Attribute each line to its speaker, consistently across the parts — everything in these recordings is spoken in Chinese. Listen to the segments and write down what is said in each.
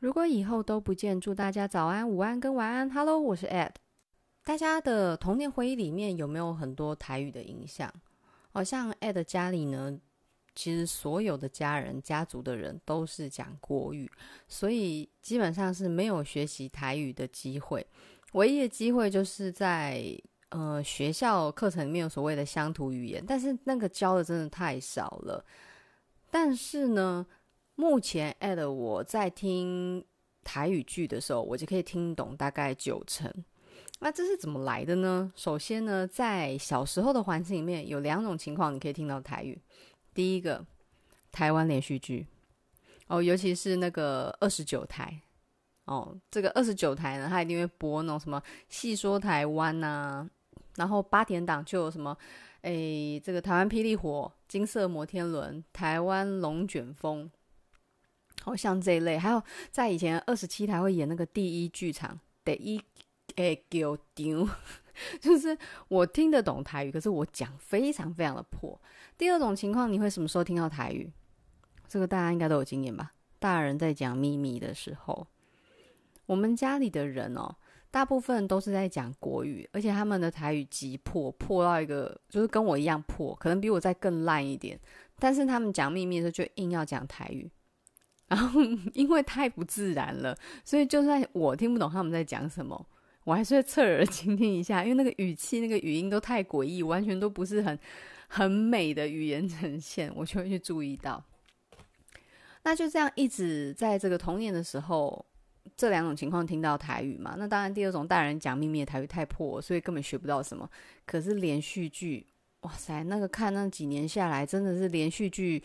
Speaker 1: 如果以后都不见，祝大家早安、午安跟晚安。Hello，我是 Ed。大家的童年回忆里面有没有很多台语的影响？好像 Ed 家里呢，其实所有的家人、家族的人都是讲国语，所以基本上是没有学习台语的机会。唯一的机会就是在呃学校课程里面有所谓的乡土语言，但是那个教的真的太少了。但是呢，目前 at 我在听台语剧的时候，我就可以听懂大概九成。那这是怎么来的呢？首先呢，在小时候的环境里面，有两种情况你可以听到台语。第一个，台湾连续剧哦，尤其是那个二十九台哦，这个二十九台呢，它一定会播那种什么《戏说台湾》呐，然后八点档就有什么。诶，这个台湾霹雳火、金色摩天轮、台湾龙卷风，好像这一类。还有在以前二十七台会演那个第一剧场，第一诶叫丢，就是我听得懂台语，可是我讲非常非常的破。第二种情况，你会什么时候听到台语？这个大家应该都有经验吧？大人在讲秘密的时候，我们家里的人哦。大部分都是在讲国语，而且他们的台语极破，破到一个就是跟我一样破，可能比我再更烂一点。但是他们讲秘密的时候就硬要讲台语，然后因为太不自然了，所以就算我听不懂他们在讲什么，我还是会侧耳倾听一下，因为那个语气、那个语音都太诡异，完全都不是很很美的语言呈现，我就会去注意到。那就这样一直在这个童年的时候。这两种情况听到台语嘛？那当然，第二种大人讲秘密的台语太破，所以根本学不到什么。可是连续剧，哇塞，那个看那几年下来，真的是连续剧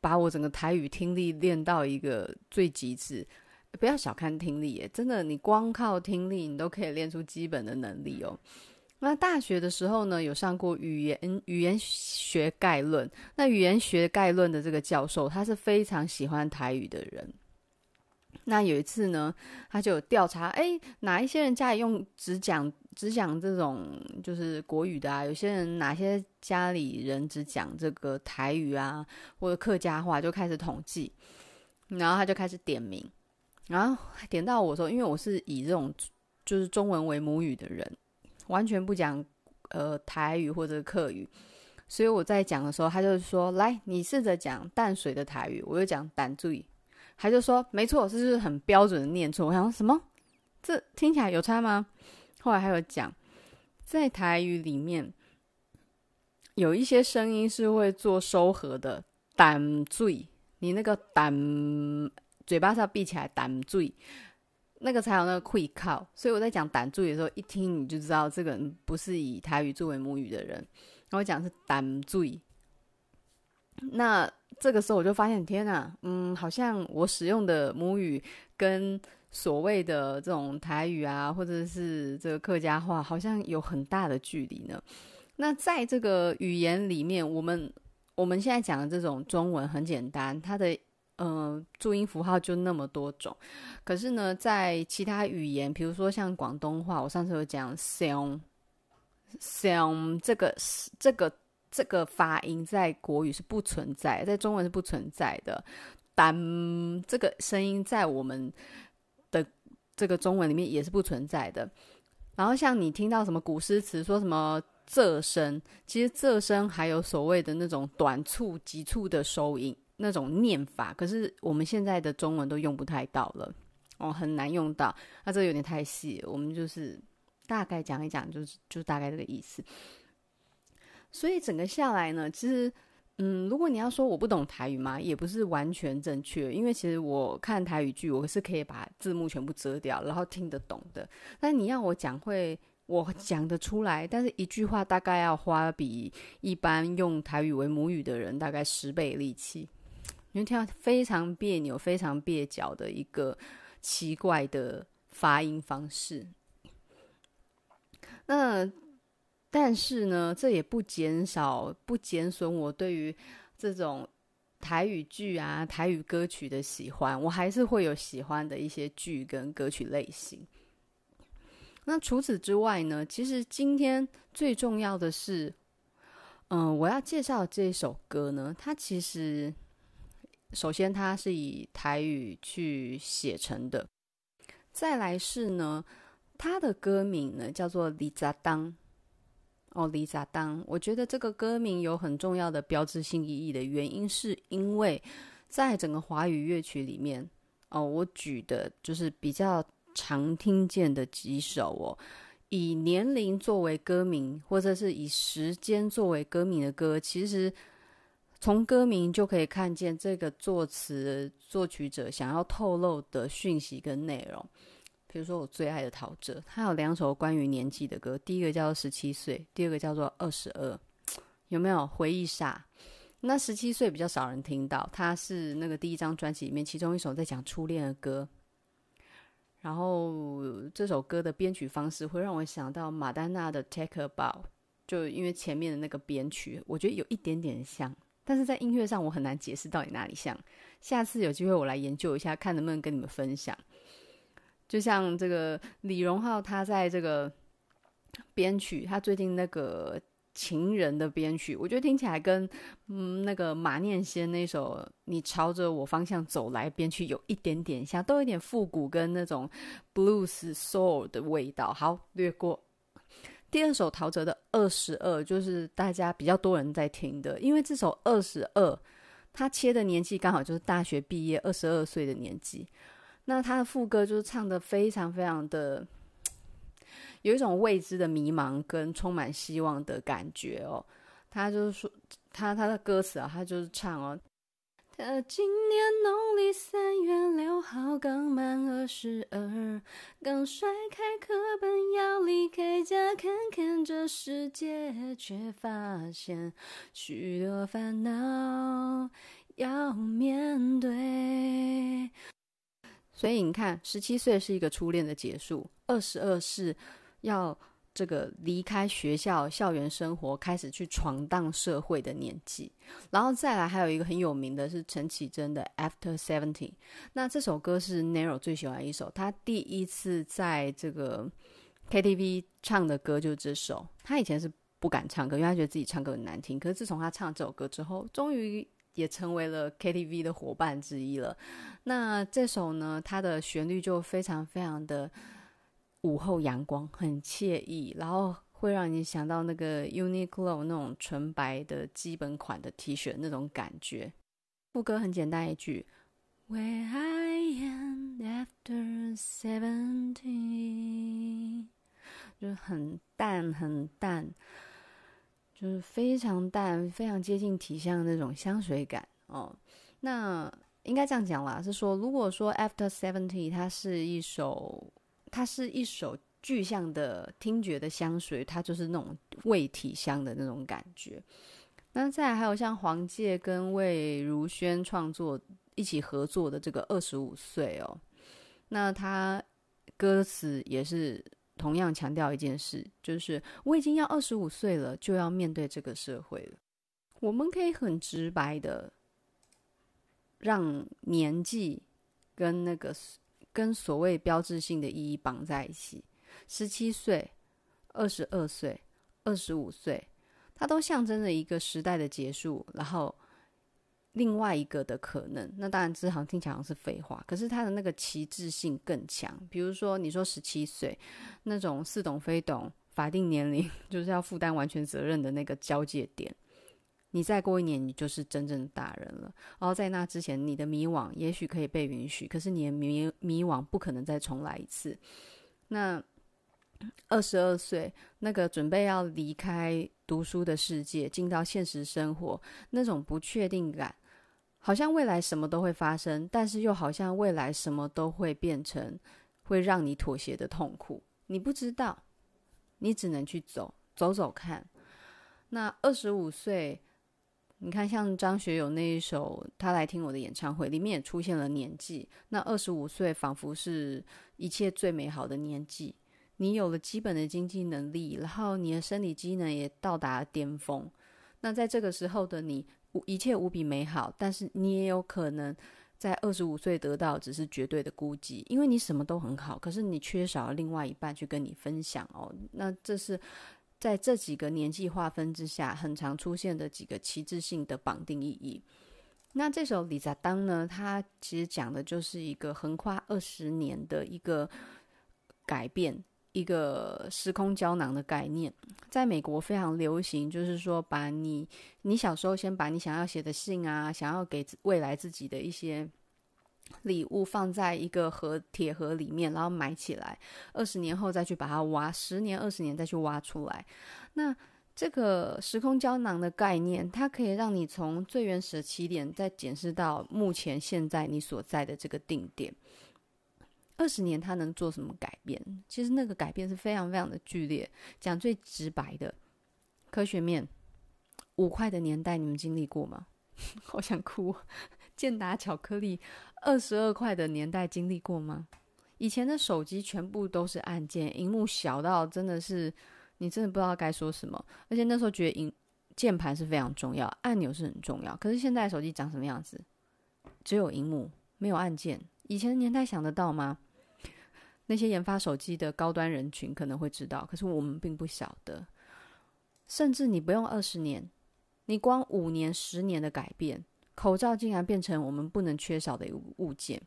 Speaker 1: 把我整个台语听力练到一个最极致。不要小看听力耶，真的，你光靠听力，你都可以练出基本的能力哦。那大学的时候呢，有上过语言语言学概论。那语言学概论的这个教授，他是非常喜欢台语的人。那有一次呢，他就有调查，哎，哪一些人家里用只讲只讲这种就是国语的啊？有些人哪些家里人只讲这个台语啊，或者客家话，就开始统计，然后他就开始点名，然后点到我说，因为我是以这种就是中文为母语的人，完全不讲呃台语或者客语，所以我在讲的时候，他就说，来，你试着讲淡水的台语，我就讲淡水。他就说：“没错，这是很标准的念错。”我想说什么？这听起来有差吗？后来还有讲，在台语里面有一些声音是会做收合的，胆醉，你那个胆嘴巴是要闭起来，胆醉，那个才有那个会靠。所以我在讲胆醉的时候，一听你就知道这个人不是以台语作为母语的人。然后讲是胆醉，那。这个时候我就发现，天哪，嗯，好像我使用的母语跟所谓的这种台语啊，或者是这个客家话，好像有很大的距离呢。那在这个语言里面，我们我们现在讲的这种中文很简单，它的呃注音符号就那么多种。可是呢，在其他语言，比如说像广东话，我上次有讲 “song song” 这个这个。这个发音在国语是不存在，在中文是不存在的。但这个声音在我们这个中文里面也是不存在的。然后像你听到什么古诗词说什么“仄声”，其实“仄声”还有所谓的那种短促、急促的收音那种念法，可是我们现在的中文都用不太到了，哦，很难用到。那这个有点太细，我们就是大概讲一讲，就是就大概这个意思。所以整个下来呢，其实，嗯，如果你要说我不懂台语嘛，也不是完全正确，因为其实我看台语剧，我是可以把字幕全部遮掉，然后听得懂的。但你要我讲会，我讲得出来，但是一句话大概要花比一般用台语为母语的人大概十倍力气，你会听到非常别扭、非常蹩脚的一个奇怪的发音方式。那。但是呢，这也不减少、不减损我对于这种台语剧啊、台语歌曲的喜欢。我还是会有喜欢的一些剧跟歌曲类型。那除此之外呢，其实今天最重要的是，嗯、我要介绍这首歌呢，它其实首先它是以台语去写成的，再来是呢，它的歌名呢叫做李扎当。哦，李扎当，我觉得这个歌名有很重要的标志性意义的原因，是因为在整个华语乐曲里面，哦，我举的就是比较常听见的几首哦，以年龄作为歌名，或者是以时间作为歌名的歌，其实从歌名就可以看见这个作词作曲者想要透露的讯息跟内容。比如说我最爱的陶喆，他有两首关于年纪的歌，第一个叫做十七岁，第二个叫做二十二，有没有回忆杀？那十七岁比较少人听到，他是那个第一张专辑里面其中一首在讲初恋的歌，然后这首歌的编曲方式会让我想到马丹娜的 Take a Bow，就因为前面的那个编曲，我觉得有一点点像，但是在音乐上我很难解释到底哪里像，下次有机会我来研究一下，看能不能跟你们分享。就像这个李荣浩，他在这个编曲，他最近那个《情人》的编曲，我觉得听起来跟嗯那个马念先那首《你朝着我方向走来》编曲有一点点像，都有点复古跟那种 blues soul 的味道。好，略过。第二首陶喆的《二十二》，就是大家比较多人在听的，因为这首《二十二》，他切的年纪刚好就是大学毕业二十二岁的年纪。那他的副歌就是唱得非常非常的有一种未知的迷茫跟充满希望的感觉哦。他就是说，他他的歌词啊，他就是唱哦，他今年农历三月六号刚满二十二，刚甩开课本要离开家看看这世界，却发现许多烦恼要面对。所以你看，十七岁是一个初恋的结束，二十二是要这个离开学校校园生活，开始去闯荡社会的年纪。然后再来还有一个很有名的是陈绮贞的《After Seventy》，那这首歌是 Nero 最喜欢的一首，他第一次在这个 KTV 唱的歌就是这首。他以前是不敢唱歌，因为他觉得自己唱歌很难听。可是自从他唱这首歌之后，终于。也成为了 KTV 的伙伴之一了。那这首呢，它的旋律就非常非常的午后阳光，很惬意，然后会让你想到那个 Uniqlo 那种纯白的基本款的 T 恤那种感觉。副歌很简单一句，Where I am after seventeen，就很淡很淡。就是非常淡、非常接近体香的那种香水感哦。那应该这样讲啦，是说如果说 After Seventy 它是一首，它是一首具象的听觉的香水，它就是那种味体香的那种感觉。那再还有像黄玠跟魏如萱创作一起合作的这个二十五岁哦，那他歌词也是。同样强调一件事，就是我已经要二十五岁了，就要面对这个社会了。我们可以很直白的让年纪跟那个跟所谓标志性的意义绑在一起。十七岁、二十二岁、二十五岁，它都象征着一个时代的结束，然后。另外一个的可能，那当然这好像听起来像是废话，可是它的那个旗帜性更强。比如说，你说十七岁那种似懂非懂，法定年龄 就是要负担完全责任的那个交界点，你再过一年，你就是真正的大人了。然后在那之前，你的迷惘也许可以被允许，可是你的迷迷惘不可能再重来一次。那二十二岁那个准备要离开读书的世界，进到现实生活，那种不确定感。好像未来什么都会发生，但是又好像未来什么都会变成会让你妥协的痛苦。你不知道，你只能去走，走走看。那二十五岁，你看像张学友那一首《他来听我的演唱会》，里面也出现了年纪。那二十五岁仿佛是一切最美好的年纪，你有了基本的经济能力，然后你的生理机能也到达巅峰。那在这个时候的你。一切无比美好，但是你也有可能在二十五岁得到只是绝对的孤寂，因为你什么都很好，可是你缺少了另外一半去跟你分享哦。那这是在这几个年纪划分之下很常出现的几个旗帜性的绑定意义。那这首《里扎当》呢，它其实讲的就是一个横跨二十年的一个改变，一个时空胶囊的概念，在美国非常流行，就是说把你你小时候先把你想要写的信啊，想要给未来自己的一些礼物放在一个盒铁盒里面，然后埋起来，二十年后再去把它挖，十年二十年再去挖出来，那。这个时空胶囊的概念，它可以让你从最原始的起点，再检视到目前现在你所在的这个定点。二十年，它能做什么改变？其实那个改变是非常非常的剧烈。讲最直白的，科学面，五块的年代你们经历过吗？好想哭。健达巧克力，二十二块的年代经历过吗？以前的手机全部都是按键，荧幕小到真的是。你真的不知道该说什么，而且那时候觉得，键盘是非常重要，按钮是很重要。可是现在手机长什么样子？只有荧幕，没有按键。以前的年代想得到吗？那些研发手机的高端人群可能会知道，可是我们并不晓得。甚至你不用二十年，你光五年、十年的改变，口罩竟然变成我们不能缺少的一个物件。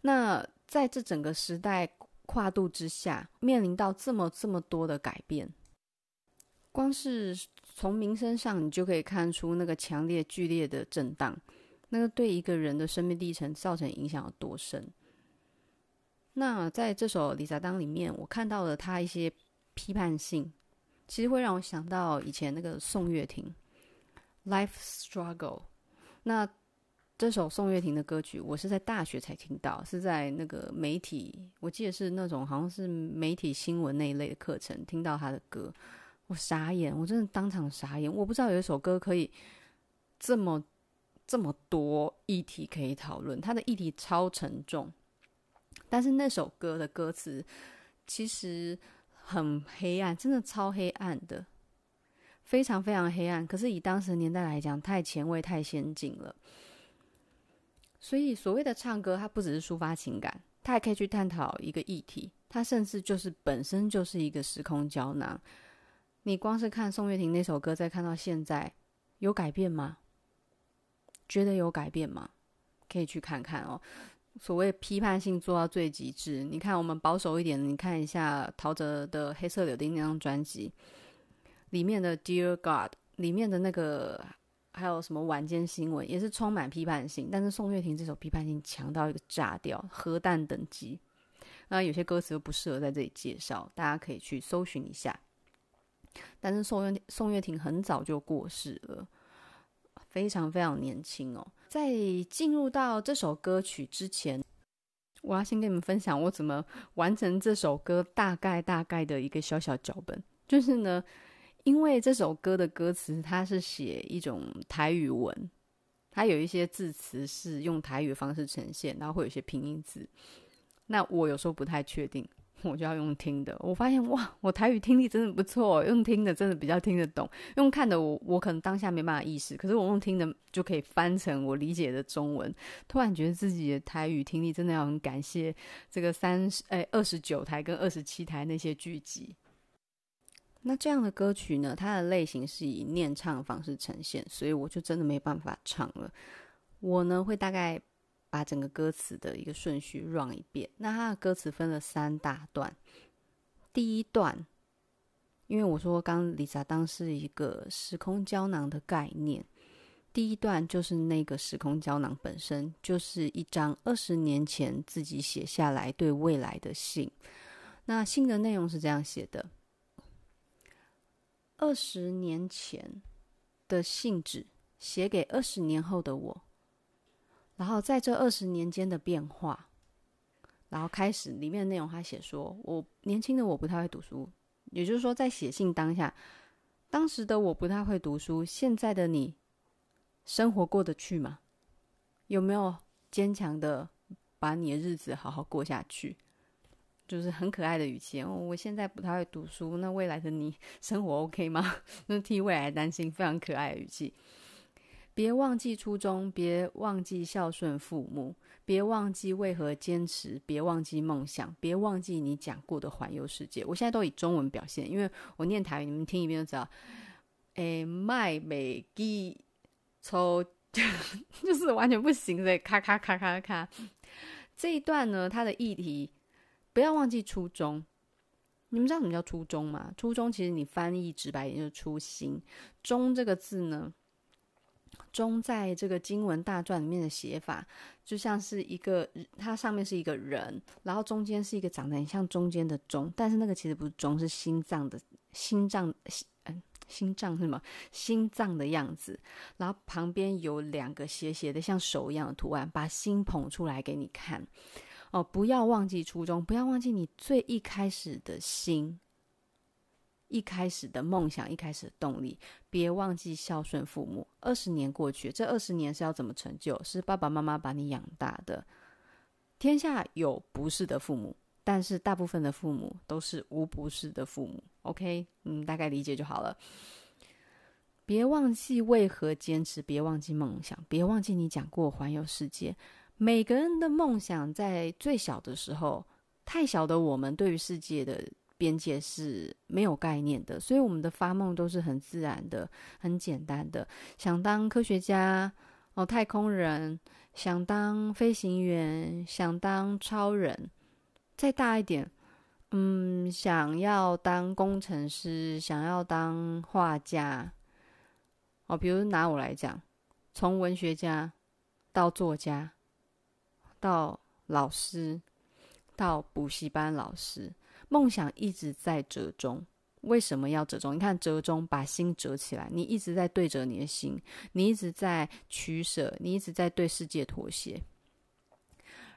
Speaker 1: 那在这整个时代。跨度之下，面临到这么这么多的改变，光是从名声上，你就可以看出那个强烈剧烈的震荡，那个对一个人的生命历程造成影响有多深。那在这首《理查当》里面，我看到了他一些批判性，其实会让我想到以前那个宋岳庭《Life Struggle》。那这首宋岳庭的歌曲，我是在大学才听到，是在那个媒体，我记得是那种好像是媒体新闻那一类的课程听到他的歌，我傻眼，我真的当场傻眼，我不知道有一首歌可以这么这么多议题可以讨论，他的议题超沉重，但是那首歌的歌词其实很黑暗，真的超黑暗的，非常非常黑暗，可是以当时的年代来讲，太前卫、太先进了。所以，所谓的唱歌，它不只是抒发情感，它还可以去探讨一个议题，它甚至就是本身就是一个时空胶囊。你光是看宋岳庭那首歌，再看到现在，有改变吗？觉得有改变吗？可以去看看哦。所谓批判性做到最极致，你看我们保守一点，你看一下陶喆的《黑色柳丁》那张专辑里面的《Dear God》里面的那个。还有什么晚间新闻也是充满批判性，但是宋岳庭这首批判性强到一个炸掉，核弹等级。那有些歌词又不适合在这里介绍，大家可以去搜寻一下。但是宋岳宋岳庭很早就过世了，非常非常年轻哦。在进入到这首歌曲之前，我要先跟你们分享我怎么完成这首歌大概大概的一个小小脚本，就是呢。因为这首歌的歌词，它是写一种台语文，它有一些字词是用台语方式呈现，然后会有一些拼音字。那我有时候不太确定，我就要用听的。我发现哇，我台语听力真的不错，用听的真的比较听得懂。用看的我，我可能当下没办法意识，可是我用听的就可以翻成我理解的中文。突然觉得自己的台语听力真的要很感谢这个三十哎二十九台跟二十七台那些剧集。那这样的歌曲呢，它的类型是以念唱方式呈现，所以我就真的没办法唱了。我呢会大概把整个歌词的一个顺序 run 一遍。那它的歌词分了三大段。第一段，因为我说刚李扎当是一个时空胶囊的概念，第一段就是那个时空胶囊本身就是一张二十年前自己写下来对未来的信。那信的内容是这样写的。二十年前的信纸写给二十年后的我，然后在这二十年间的变化，然后开始里面的内容，他写说：“我年轻的我不太会读书，也就是说，在写信当下，当时的我不太会读书。现在的你，生活过得去吗？有没有坚强的把你的日子好好过下去？”就是很可爱的语气。哦，我现在不太会读书，那未来的你 生活 OK 吗？那替未来担心，非常可爱的语气。别忘记初衷，别忘记孝顺父母，别忘记为何坚持，别忘记梦想，别忘记你讲过的环游世界。我现在都以中文表现，因为我念台语，你们听一遍就知道。诶，卖美记抽 就是完全不行，的咔咔咔咔咔。这一段呢，它的议题不要忘记初衷。你们知道什么叫初衷吗？初衷其实你翻译直白一点就是初心。中这个字呢，钟在这个经文大篆里面的写法，就像是一个，它上面是一个人，然后中间是一个长得很像中间的钟，但是那个其实不是钟，是心脏的心脏，嗯，心脏是什么？心脏的样子。然后旁边有两个斜斜的像手一样的图案，把心捧出来给你看。哦，不要忘记初衷，不要忘记你最一开始的心，一开始的梦想，一开始的动力。别忘记孝顺父母。二十年过去，这二十年是要怎么成就？是爸爸妈妈把你养大的。天下有不是的父母，但是大部分的父母都是无不是的父母。OK，嗯，大概理解就好了。别忘记为何坚持，别忘记梦想，别忘记你讲过环游世界。每个人的梦想在最小的时候，太小的我们对于世界的边界是没有概念的，所以我们的发梦都是很自然的、很简单的。想当科学家哦，太空人；想当飞行员；想当超人。再大一点，嗯，想要当工程师，想要当画家。哦，比如拿我来讲，从文学家到作家。到老师，到补习班老师，梦想一直在折中。为什么要折中？你看折中，把心折起来，你一直在对折你的心，你一直在取舍，你一直在对世界妥协。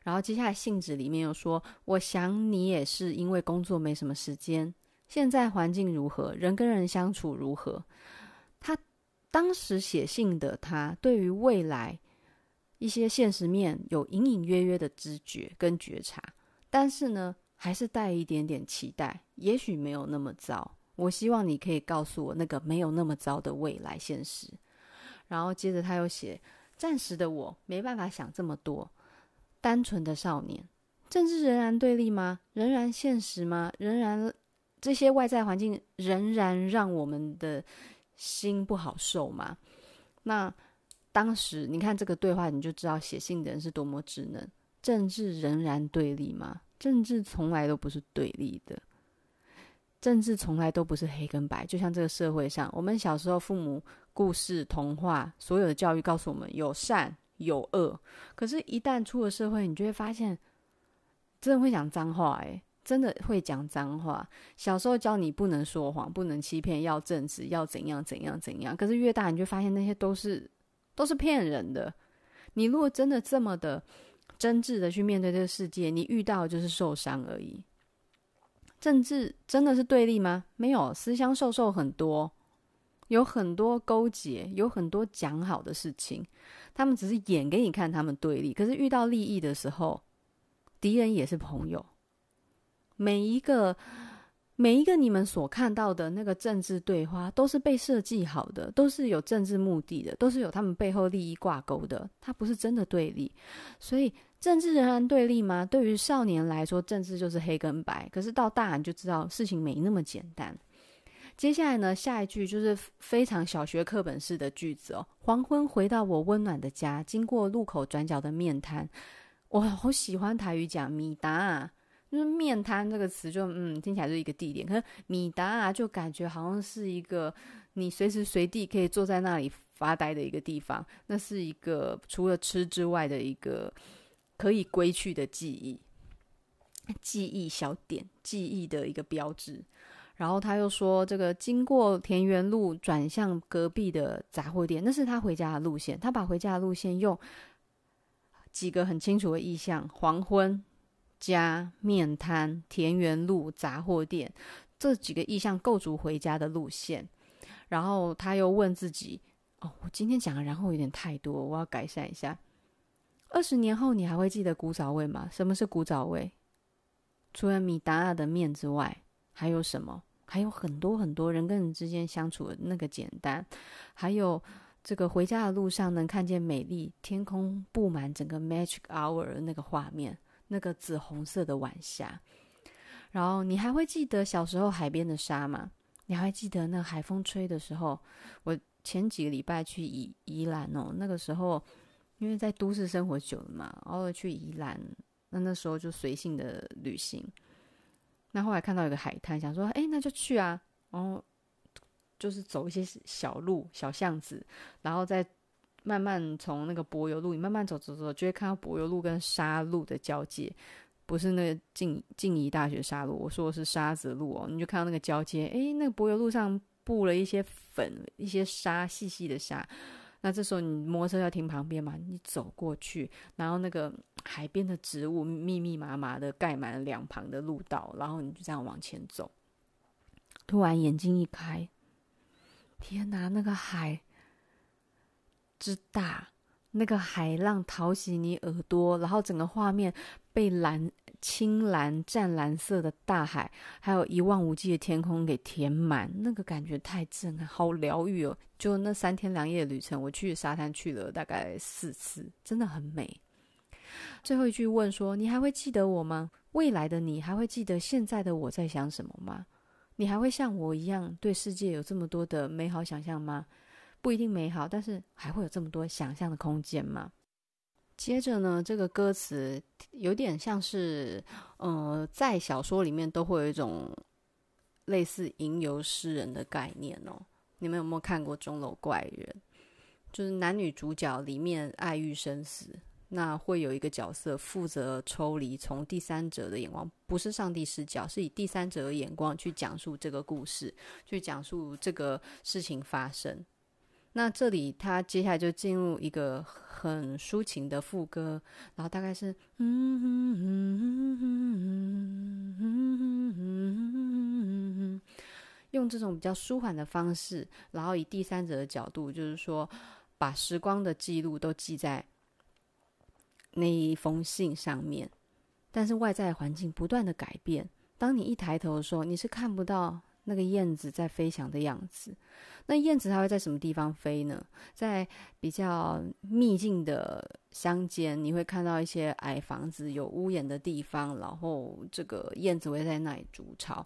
Speaker 1: 然后接下来信纸里面又说：“我想你也是因为工作没什么时间。现在环境如何？人跟人相处如何？”他当时写信的他，对于未来。一些现实面有隐隐约约的知觉跟觉察，但是呢，还是带一点点期待，也许没有那么糟。我希望你可以告诉我那个没有那么糟的未来现实。然后接着他又写：暂时的我没办法想这么多，单纯的少年，政治仍然对立吗？仍然现实吗？仍然这些外在环境仍然让我们的心不好受吗？那。当时你看这个对话，你就知道写信的人是多么稚嫩。政治仍然对立吗？政治从来都不是对立的，政治从来都不是黑跟白。就像这个社会上，我们小时候父母故事、童话，所有的教育告诉我们有善有恶。可是，一旦出了社会，你就会发现，真的会讲脏话，诶，真的会讲脏话。小时候教你不能说谎，不能欺骗，要正直，要怎样怎样怎样。可是越大，你就发现那些都是。都是骗人的。你如果真的这么的真挚的去面对这个世界，你遇到的就是受伤而已。政治真的是对立吗？没有，私相授受很多，有很多勾结，有很多讲好的事情。他们只是演给你看，他们对立。可是遇到利益的时候，敌人也是朋友。每一个。每一个你们所看到的那个政治对话，都是被设计好的，都是有政治目的的，都是有他们背后利益挂钩的。它不是真的对立，所以政治仍然对立吗？对于少年来说，政治就是黑跟白。可是到大人就知道事情没那么简单。接下来呢，下一句就是非常小学课本式的句子哦。黄昏回到我温暖的家，经过路口转角的面摊，我好喜欢台语讲米达。就是面瘫这个词就，就嗯听起来是一个地点，可是米达啊，就感觉好像是一个你随时随地可以坐在那里发呆的一个地方。那是一个除了吃之外的一个可以归去的记忆，记忆小点，记忆的一个标志。然后他又说，这个经过田园路转向隔壁的杂货店，那是他回家的路线。他把回家的路线用几个很清楚的意象：黄昏。家、面摊、田园路、杂货店，这几个意象构筑回家的路线。然后他又问自己：“哦，我今天讲的然后有点太多，我要改善一下。二十年后，你还会记得古早味吗？什么是古早味？除了米达亚的面之外，还有什么？还有很多很多人跟人之间相处的那个简单，还有这个回家的路上能看见美丽天空布满整个 Magic Hour 的那个画面。”那个紫红色的晚霞，然后你还会记得小时候海边的沙吗？你还记得那海风吹的时候，我前几个礼拜去宜宜兰哦，那个时候因为在都市生活久了嘛，偶尔去宜兰，那那时候就随性的旅行。那后来看到有个海滩，想说，哎，那就去啊。然后就是走一些小路、小巷子，然后再慢慢从那个柏油路，你慢慢走走走，就会看到柏油路跟沙路的交界。不是那个静静宜大学沙路，我说的是沙子路哦。你就看到那个交接，诶，那个柏油路上布了一些粉，一些沙，细细的沙。那这时候你摩托车要停旁边嘛，你走过去，然后那个海边的植物密密麻麻的盖满了两旁的路道，然后你就这样往前走。突然眼睛一开，天哪，那个海之大！那个海浪淘洗你耳朵，然后整个画面被蓝、青蓝、湛蓝色的大海，还有一望无际的天空给填满，那个感觉太震撼，好疗愈哦！就那三天两夜的旅程，我去沙滩去了大概四次，真的很美。最后一句问说：“你还会记得我吗？未来的你还会记得现在的我在想什么吗？你还会像我一样对世界有这么多的美好想象吗？”不一定美好，但是还会有这么多想象的空间吗？接着呢，这个歌词有点像是，呃，在小说里面都会有一种类似吟游诗人的概念哦。你们有没有看过《钟楼怪人》？就是男女主角里面爱欲生死，那会有一个角色负责抽离，从第三者的眼光，不是上帝视角，是以第三者的眼光去讲述这个故事，去讲述这个事情发生。那这里，他接下来就进入一个很抒情的副歌，然后大概是嗯嗯嗯嗯嗯嗯嗯嗯嗯，用这种比较舒缓的方式，然后以第三者的角度，就是说把时光的记录都记在那一封信上面，但是外在环境不断的改变，当你一抬头的时候，你是看不到那个燕子在飞翔的样子。那燕子它会在什么地方飞呢？在比较秘境的乡间，你会看到一些矮房子、有屋檐的地方，然后这个燕子会在那里筑巢。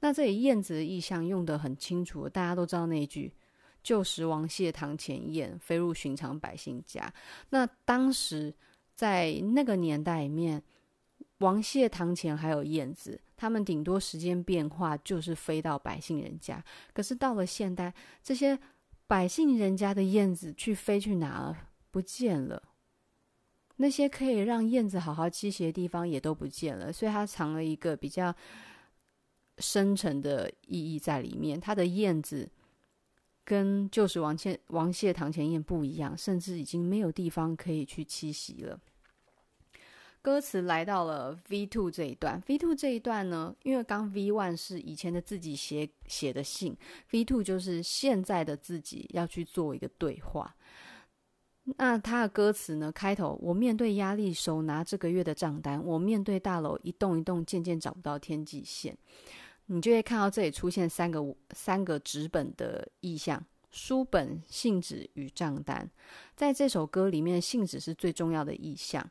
Speaker 1: 那这里燕子的意象用得很清楚，大家都知道那一句“旧时王谢堂前燕，飞入寻常百姓家”。那当时在那个年代里面，王谢堂前还有燕子。他们顶多时间变化就是飞到百姓人家，可是到了现代，这些百姓人家的燕子去飞去哪了？不见了。那些可以让燕子好好栖息的地方也都不见了，所以它藏了一个比较深沉的意义在里面。它的燕子跟旧时王谢王谢堂前燕不一样，甚至已经没有地方可以去栖息了。歌词来到了 V two 这一段，V two 这一段呢，因为刚 V one 是以前的自己写写的信，V two 就是现在的自己要去做一个对话。那他的歌词呢，开头我面对压力，手拿这个月的账单，我面对大楼一栋一栋，渐渐找不到天际线。你就会看到这里出现三个三个纸本的意象：书本、信纸与账单。在这首歌里面，信纸是最重要的意象。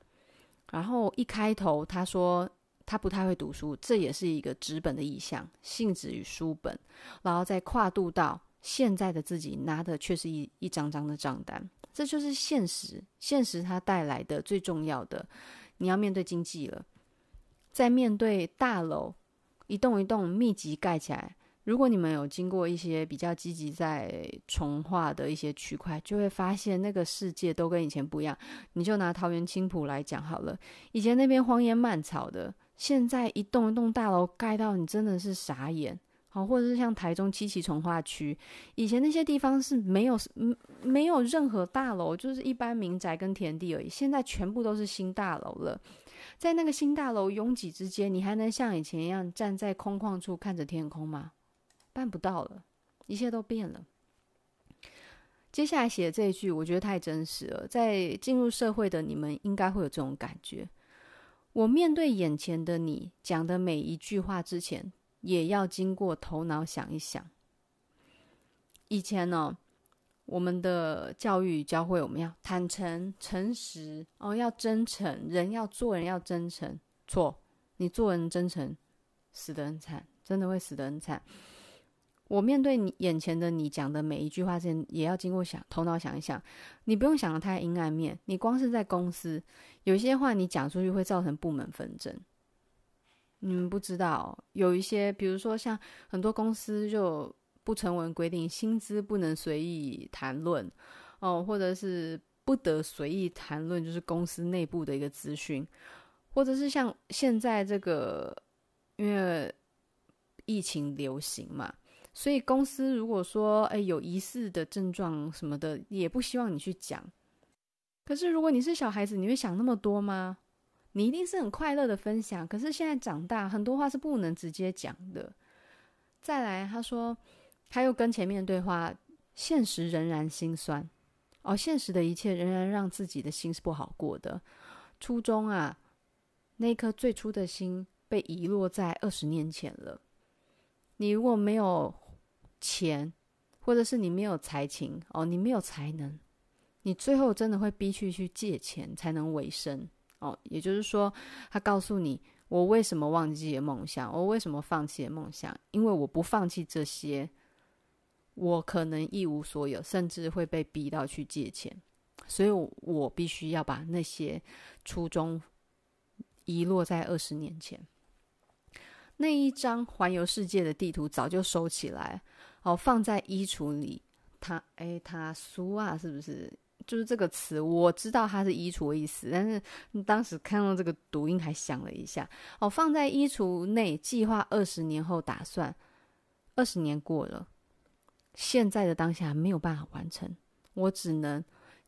Speaker 1: 然后一开头他说他不太会读书，这也是一个纸本的意象，信纸与书本。然后再跨度到现在的自己拿的却是一一张张的账单，这就是现实。现实它带来的最重要的，你要面对经济了，在面对大楼一栋一栋密集盖起来。如果你们有经过一些比较积极在重化的一些区块，就会发现那个世界都跟以前不一样。你就拿桃园青埔来讲好了，以前那边荒烟漫草的，现在一栋一栋大楼盖到你真的是傻眼。好，或者是像台中七期重化区，以前那些地方是没有没有任何大楼，就是一般民宅跟田地而已。现在全部都是新大楼了，在那个新大楼拥挤之间，你还能像以前一样站在空旷处看着天空吗？办不到了，一切都变了。接下来写的这一句，我觉得太真实了。在进入社会的你们，应该会有这种感觉。我面对眼前的你讲的每一句话之前，也要经过头脑想一想。以前呢，我们的教育教会我们要坦诚、诚实，哦，要真诚，人要做人要真诚。错，你做人真诚，死得很惨，真的会死得很惨。我面对你眼前的你讲的每一句话之前，也要经过想头脑想一想。你不用想的太阴暗面，你光是在公司，有些话你讲出去会造成部门纷争。你们不知道，有一些，比如说像很多公司就不成文规定，薪资不能随意谈论哦，或者是不得随意谈论，就是公司内部的一个资讯，或者是像现在这个，因为疫情流行嘛。所以公司如果说，哎，有疑似的症状什么的，也不希望你去讲。可是如果你是小孩子，你会想那么多吗？你一定是很快乐的分享。可是现在长大，很多话是不能直接讲的。再来，他说，他又跟前面对话，现实仍然心酸。哦，现实的一切仍然让自己的心是不好过的。初衷啊，那颗最初的心被遗落在二十年前了。你如果没有。钱，或者是你没有才情哦，你没有才能，你最后真的会逼去去借钱才能维生哦。也就是说，他告诉你，我为什么忘记了梦想，我为什么放弃了梦想？因为我不放弃这些，我可能一无所有，甚至会被逼到去借钱，所以我必须要把那些初衷遗落在二十年前。那一张环游世界的地图早就收起来。哦，放在衣橱里，他哎，他书啊，是不是？就是这个词，我知道它是衣橱的意思，但是当时看到这个读音还想了一下。哦，放在衣橱内，计划二十年后打算。二十年过了，现在的当下没有办法完成，我只能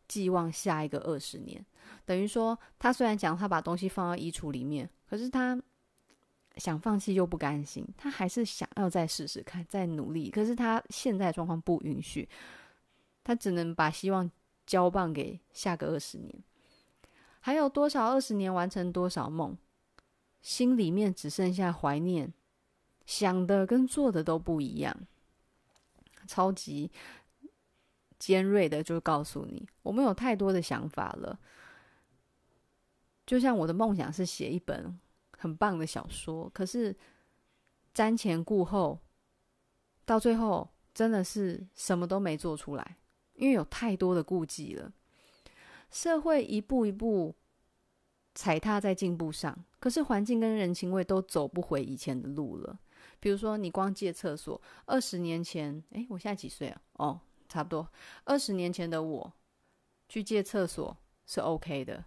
Speaker 1: 寄望下一个二十年。等于说，他虽然讲他把东西放到衣橱里面，可是他。想放弃又不甘心，他还是想要再试试看，再努力。可是他现在状况不允许，他只能把希望交棒给下个二十年。还有多少二十年完成多少梦？心里面只剩下怀念，想的跟做的都不一样。超级尖锐的就告诉你，我们有太多的想法了。就像我的梦想是写一本。很棒的小说，可是瞻前顾后，到最后真的是什么都没做出来，因为有太多的顾忌了。社会一步一步踩踏在进步上，可是环境跟人情味都走不回以前的路了。比如说，你光借厕所，二十年前，诶，我现在几岁啊？哦，差不多二十年前的我去借厕所是 OK 的。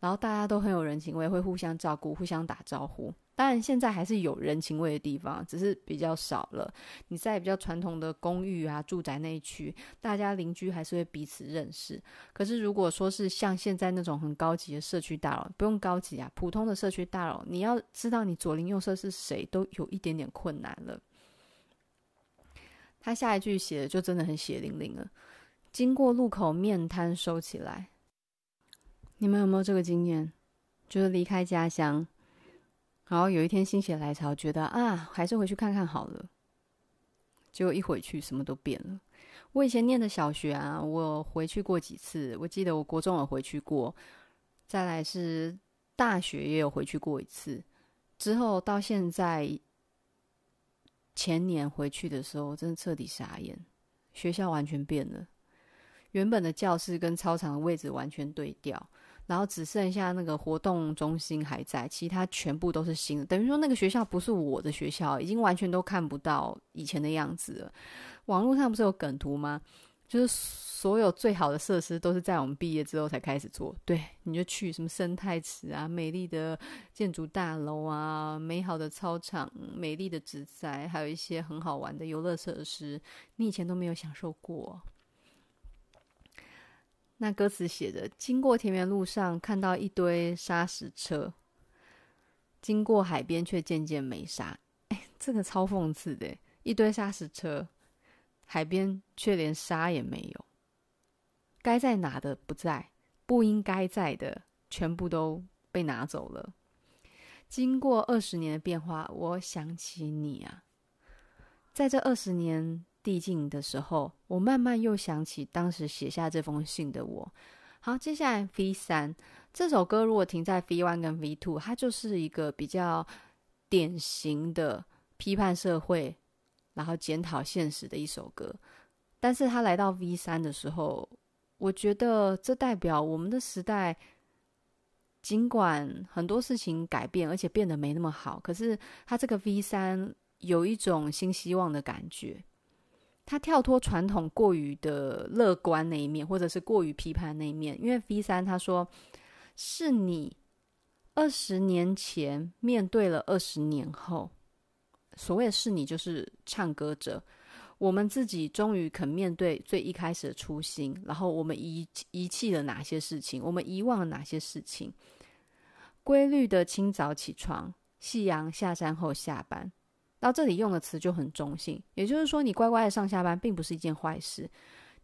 Speaker 1: 然后大家都很有人情味，会互相照顾、互相打招呼。当然，现在还是有人情味的地方，只是比较少了。你在比较传统的公寓啊、住宅那一区，大家邻居还是会彼此认识。可是，如果说是像现在那种很高级的社区大楼，不用高级啊，普通的社区大楼，你要知道你左邻右舍是谁，都有一点点困难了。他下一句写的就真的很血淋淋了。经过路口面摊收起来。你们有没有这个经验？就是离开家乡，然后有一天心血来潮，觉得啊，还是回去看看好了。结果一回去，什么都变了。我以前念的小学啊，我回去过几次。我记得我国中有回去过，再来是大学也有回去过一次。之后到现在，前年回去的时候，真的彻底傻眼，学校完全变了。原本的教室跟操场的位置完全对调。然后只剩下那个活动中心还在，其他全部都是新的。等于说那个学校不是我的学校，已经完全都看不到以前的样子了。网络上不是有梗图吗？就是所有最好的设施都是在我们毕业之后才开始做。对，你就去什么生态池啊、美丽的建筑大楼啊、美好的操场、美丽的植栽，还有一些很好玩的游乐设施，你以前都没有享受过。那歌词写着：经过田园路上，看到一堆沙石车；经过海边，却渐渐没沙。哎，这个超讽刺的，一堆沙石车，海边却连沙也没有。该在哪的不在，不应该在的全部都被拿走了。经过二十年的变化，我想起你啊，在这二十年。递进的时候，我慢慢又想起当时写下这封信的我。好，接下来 V 三这首歌，如果停在 V one 跟 V two，它就是一个比较典型的批判社会，然后检讨现实的一首歌。但是他来到 V3 的时候，我觉得这代表我们的时代，尽管很多事情改变，而且变得没那么好，可是他这个 V3 有一种新希望的感觉。他跳脱传统过于的乐观那一面，或者是过于批判那一面，因为 V3 他说是你二十年前面对了二十年后，所谓的是你就是唱歌者。我们自己终于肯面对最一开始的初心，然后我们遗遗弃了哪些事情？我们遗忘了哪些事情？规律的清早起床，夕阳下山后下班。到这里用的词就很中性，也就是说，你乖乖的上下班并不是一件坏事。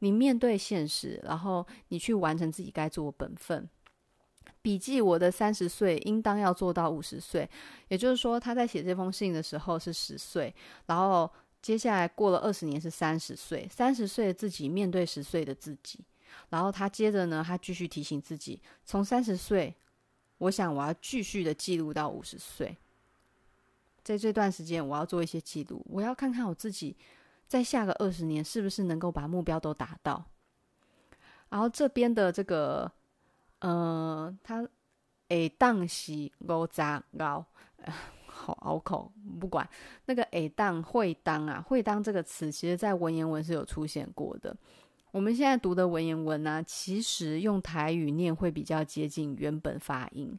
Speaker 1: 你面对现实，然后你去完成自己该做的本分。笔记：我的三十岁应当要做到五十岁，也就是说，他在写这封信的时候是十岁，然后。接下来过了二十年是三十岁，三十岁的自己面对十岁的自己，然后他接着呢，他继续提醒自己，从三十岁，我想我要继续的记录到五十岁，在这段时间我要做一些记录，我要看看我自己在下个二十年是不是能够把目标都达到。然后这边的这个，呃，他诶，当时五十高。好拗口，不管那个“诶当”“会当”啊，“会当”这个词，其实在文言文是有出现过的。我们现在读的文言文呢、其实用台语念会比较接近原本发音。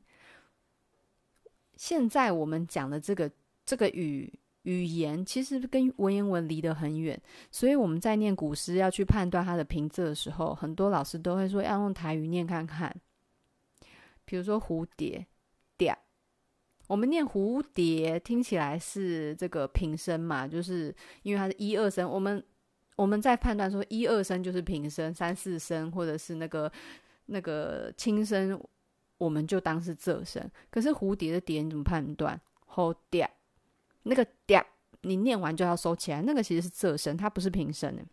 Speaker 1: 现在我们讲的这个这个语语言，其实跟文言文离得很远，所以我们在念古诗要去判断它的平仄的时候，很多老师都会说要用台语念看看。比如说蝴蝶，蝶。我们念蝴蝶，听起来是这个平声嘛，就是因为它是一二声。我们我们在判断说一二声就是平声，三四声或者是那个那个轻声，我们就当是仄声。可是蝴蝶的蝶你怎么判断？蝴蝶那个嗲，你念完就要收起来，那个其实是仄声，它不是平声的。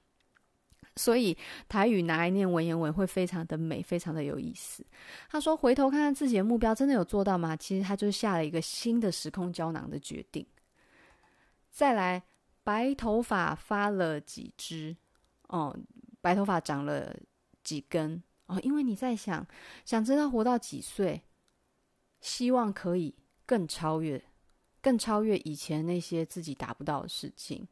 Speaker 1: 所以台语拿来念文言文会非常的美，非常的有意思。他说：“回头看看自己的目标，真的有做到吗？”其实他就下了一个新的时空胶囊的决定。再来，白头发发了几只？哦，白头发长了几根？哦，因为你在想，想知道活到几岁，希望可以更超越，更超越以前那些自己达不到的事情。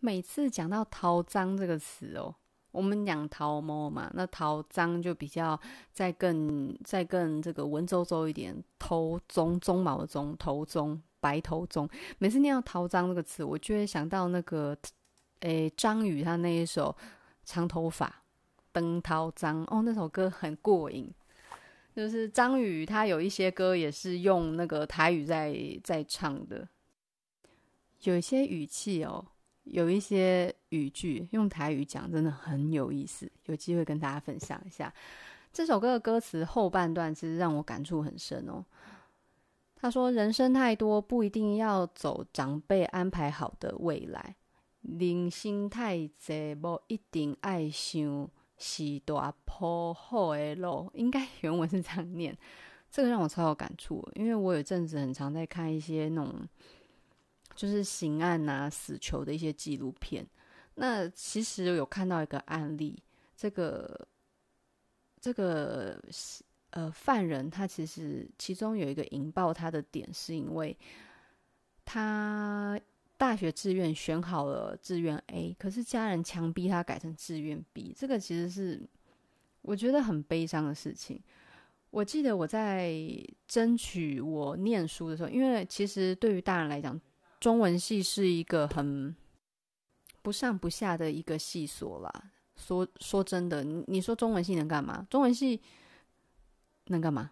Speaker 1: 每次讲到“头脏”这个词哦，我们讲头毛嘛，那头脏就比较再更再更这个文绉绉一点，头鬃鬃毛的鬃，头鬃白头鬃。每次念到“头脏”这个词，我就会想到那个诶张宇他那一首《长头发灯涛脏》哦，那首歌很过瘾。就是张宇他有一些歌也是用那个台语在在唱的，有一些语气哦。有一些语句用台语讲，真的很有意思。有机会跟大家分享一下这首歌的歌词后半段，其实让我感触很深哦。他说：“人生太多，不一定要走长辈安排好的未来；人心太窄，不一定爱想是大铺好的路。”应该原文是这样念，这个让我超有感触，因为我有阵子很常在看一些那种。就是刑案啊、死囚的一些纪录片。那其实有看到一个案例，这个这个呃犯人，他其实其中有一个引爆他的点，是因为他大学志愿选好了志愿 A，可是家人强逼他改成志愿 B，这个其实是我觉得很悲伤的事情。我记得我在争取我念书的时候，因为其实对于大人来讲，中文系是一个很不上不下的一个系所啦。说说真的，你说中文系能干嘛？中文系能干嘛？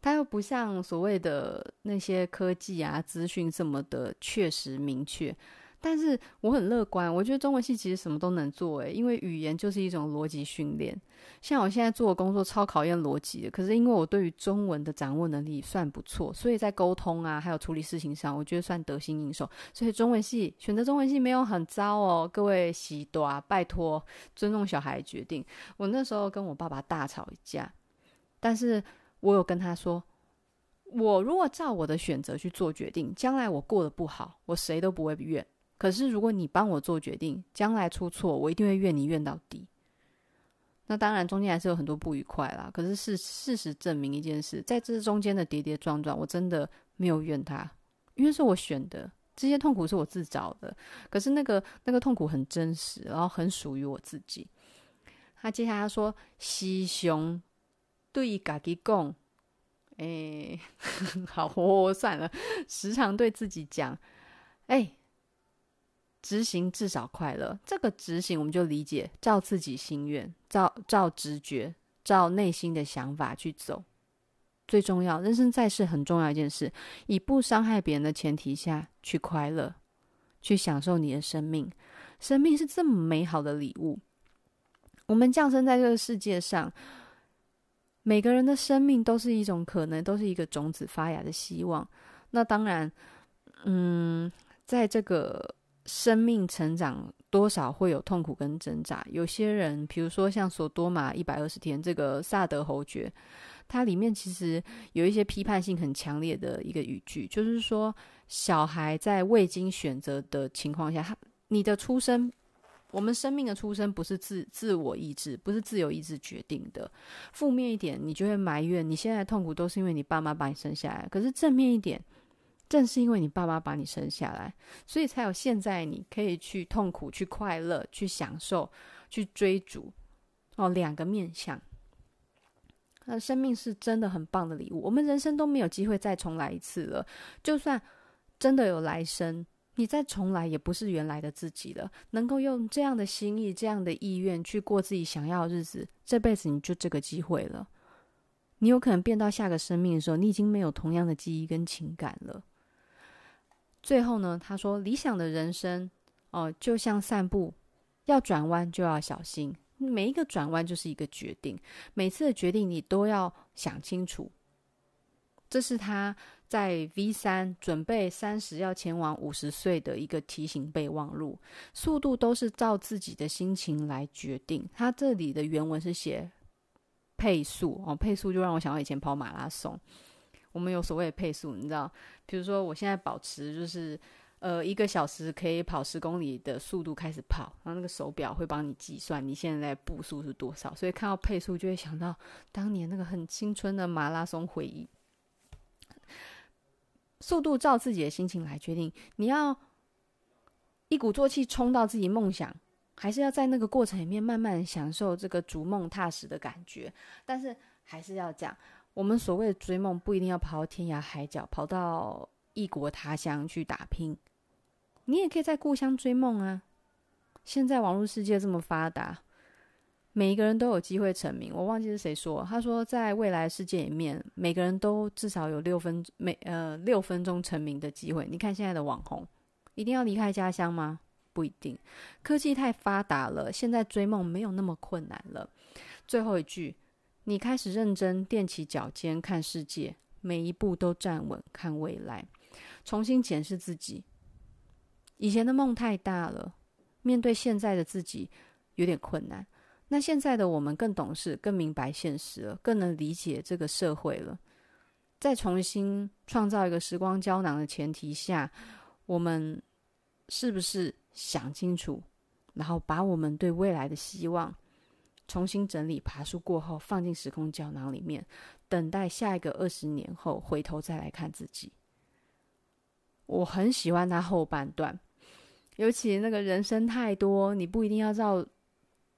Speaker 1: 它又不像所谓的那些科技啊、资讯这么的确实明确。但是我很乐观，我觉得中文系其实什么都能做，诶，因为语言就是一种逻辑训练。像我现在做的工作超考验逻辑的，可是因为我对于中文的掌握能力算不错，所以在沟通啊，还有处理事情上，我觉得算得心应手。所以中文系选择中文系没有很糟哦，各位喜多啊，拜托尊重小孩决定。我那时候跟我爸爸大吵一架，但是我有跟他说，我如果照我的选择去做决定，将来我过得不好，我谁都不会怨。可是如果你帮我做决定，将来出错，我一定会怨你怨到底。那当然，中间还是有很多不愉快啦。可是事事实证明一件事，在这中间的跌跌撞撞，我真的没有怨他，因为是我选的，这些痛苦是我自找的。可是那个那个痛苦很真实，然后很属于我自己。他接下来说：“西熊对家己讲，哎，好，我算了，时常对自己讲，哎。”执行至少快乐，这个执行我们就理解，照自己心愿，照照直觉，照内心的想法去走。最重要，人生在世很重要一件事，以不伤害别人的前提下去快乐，去享受你的生命。生命是这么美好的礼物，我们降生在这个世界上，每个人的生命都是一种可能，都是一个种子发芽的希望。那当然，嗯，在这个。生命成长多少会有痛苦跟挣扎。有些人，比如说像索多玛一百二十天这个萨德侯爵，它里面其实有一些批判性很强烈的一个语句，就是说，小孩在未经选择的情况下，他你的出生，我们生命的出生不是自自我意志，不是自由意志决定的。负面一点，你就会埋怨你现在痛苦都是因为你爸妈把你生下来。可是正面一点。正是因为你爸妈把你生下来，所以才有现在你可以去痛苦、去快乐、去享受、去追逐。哦，两个面向。那生命是真的很棒的礼物，我们人生都没有机会再重来一次了。就算真的有来生，你再重来也不是原来的自己了。能够用这样的心意、这样的意愿去过自己想要的日子，这辈子你就这个机会了。你有可能变到下个生命的时候，你已经没有同样的记忆跟情感了。最后呢，他说：“理想的人生，哦、就像散步，要转弯就要小心。每一个转弯就是一个决定，每次的决定你都要想清楚。这是他在 V 三准备三十要前往五十岁的一个提醒备忘录。速度都是照自己的心情来决定。他这里的原文是写配速哦，配速就让我想到以前跑马拉松。”我们有所谓的配速，你知道，比如说我现在保持就是，呃，一个小时可以跑十公里的速度开始跑，然后那个手表会帮你计算你现在步数是多少，所以看到配速就会想到当年那个很青春的马拉松回忆。速度照自己的心情来决定，你要一鼓作气冲到自己梦想，还是要在那个过程里面慢慢享受这个逐梦踏实的感觉？但是还是要讲。我们所谓的追梦，不一定要跑到天涯海角，跑到异国他乡去打拼。你也可以在故乡追梦啊！现在网络世界这么发达，每一个人都有机会成名。我忘记是谁说，他说在未来世界里面，每个人都至少有六分每呃六分钟成名的机会。你看现在的网红，一定要离开家乡吗？不一定。科技太发达了，现在追梦没有那么困难了。最后一句。你开始认真踮起脚尖看世界，每一步都站稳看未来，重新检视自己。以前的梦太大了，面对现在的自己有点困难。那现在的我们更懂事，更明白现实了，更能理解这个社会了。再重新创造一个时光胶囊的前提下，我们是不是想清楚，然后把我们对未来的希望，重新整理，爬梳过后，放进时空胶囊里面，等待下一个二十年后回头再来看自己。我很喜欢他后半段，尤其那个人生太多，你不一定要照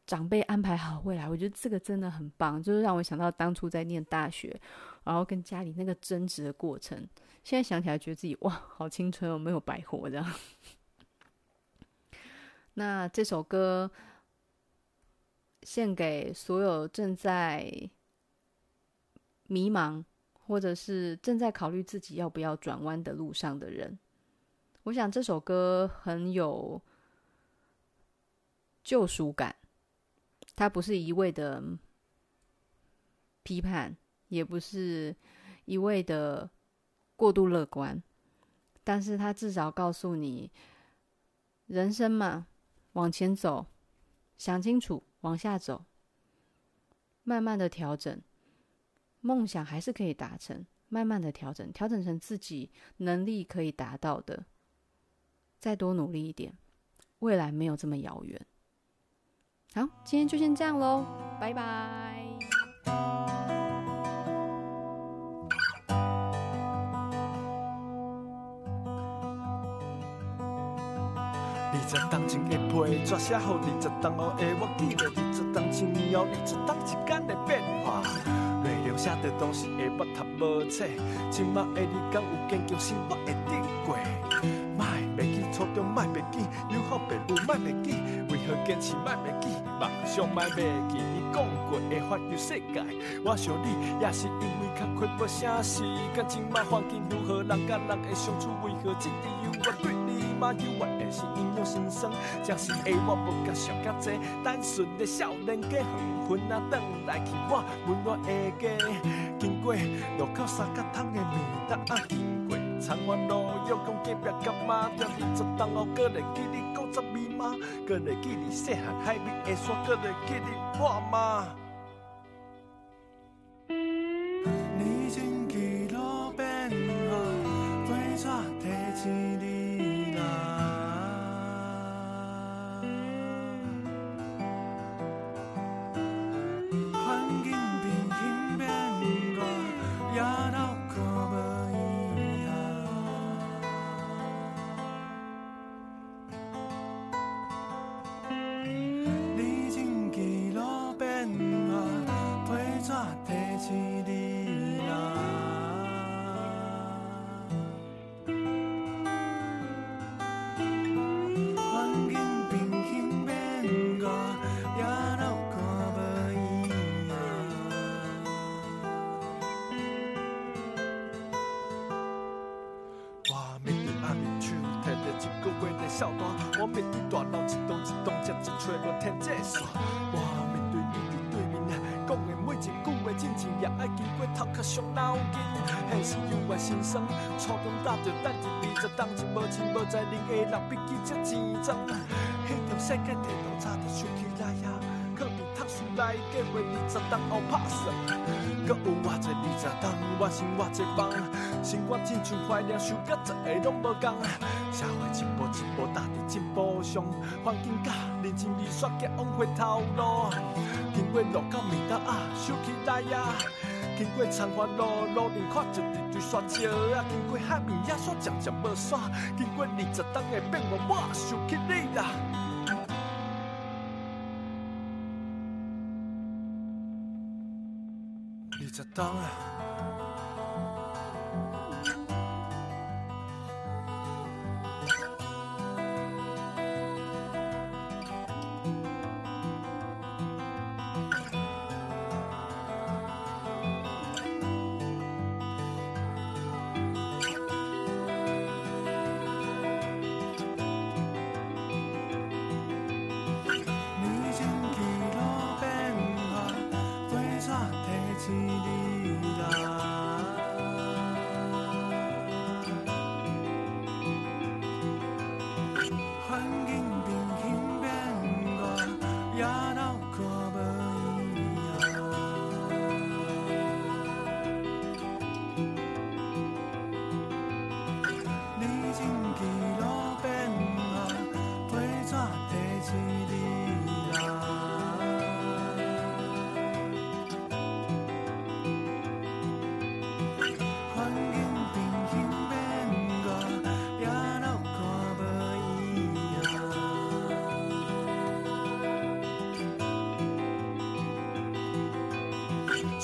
Speaker 1: 长辈安排好未来。我觉得这个真的很棒，就是让我想到当初在念大学，然后跟家里那个争执的过程。现在想起来，觉得自己哇，好青春哦，没有白活这样。那这首歌。献给所有正在迷茫，或者是正在考虑自己要不要转弯的路上的人。我想这首歌很有救赎感，它不是一味的批判，也不是一味的过度乐观，但是它至少告诉你，人生嘛，往前走，想清楚。往下走，慢慢的调整，梦想还是可以达成。慢慢的调整，调整成自己能力可以达到的。再多努力一点，未来没有这么遥远。好，今天就先这样喽，拜拜。
Speaker 2: 二十当前的批，怎写好？二十当后的我记得，二十当前后，二十当一天的变化。内容写的东西会无读无册，今麦的你敢有坚强心，我会顶过。莫袂记初中，莫袂记友好父母，莫袂记坚持，莫袂记梦想，莫袂记你讲过会环游世界。我想你也是因为较困无啥事，感情嘛环境如何，人甲人会相处为何，只因有我对你嘛有我的是因为心酸，真是的我无甲想较济，单纯的少年家黄昏啊，转来去我温暖的家，经过路口三角窗的面搭啊，经过长安路又讲隔壁干嘛？在二十当后，阁会记你古早味吗？阁会记你细汉海边的沙，阁会记你我吗？有我心酸，初中搭着等一二十当前无钱无财，零下六笔记这钱脏。迄条世界地图早就想起来呀，可比读书来计划二十当后拍算。阁有偌济二十当，我想偌济梦，生活亲像坏了，想甲十个拢无共。社会一步一步踏伫进步上，环境甲人情味煞加往回头路。经过路口面搭啊，想起来呀。经过长环路，路顶看着一堆沙石啊。经过海面野煞渐渐无线。经过二十当的变化，我想起你啦。二十当啊。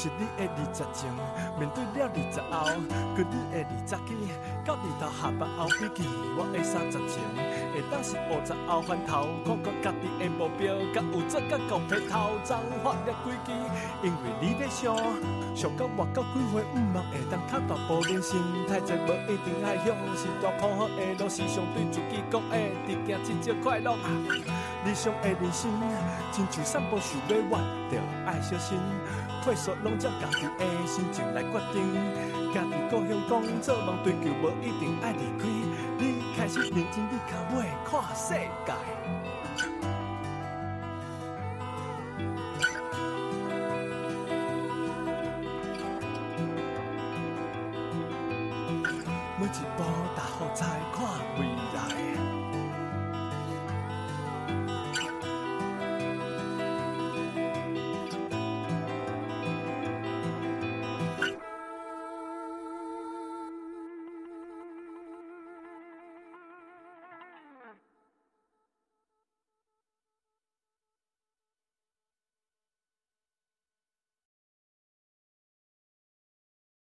Speaker 2: 是你的二十前，面对了二十后，跟你的二十起，到二头下班后比起我的三十前，会当是五十后翻头，看看家己的目标，甲有做甲狗皮头脏发了几支，因为你在想，想到活到几岁，毋茫会当靠大步人生，太济无一定爱向，是大苦好的路，是上对自己讲的，直行真正快乐。理想的人生，亲像散步想要弯，着爱小心。退缩拢照家己的心情来决定，家己故乡讲做梦追求，无一定爱离开。你开始认真，你较尾看世界。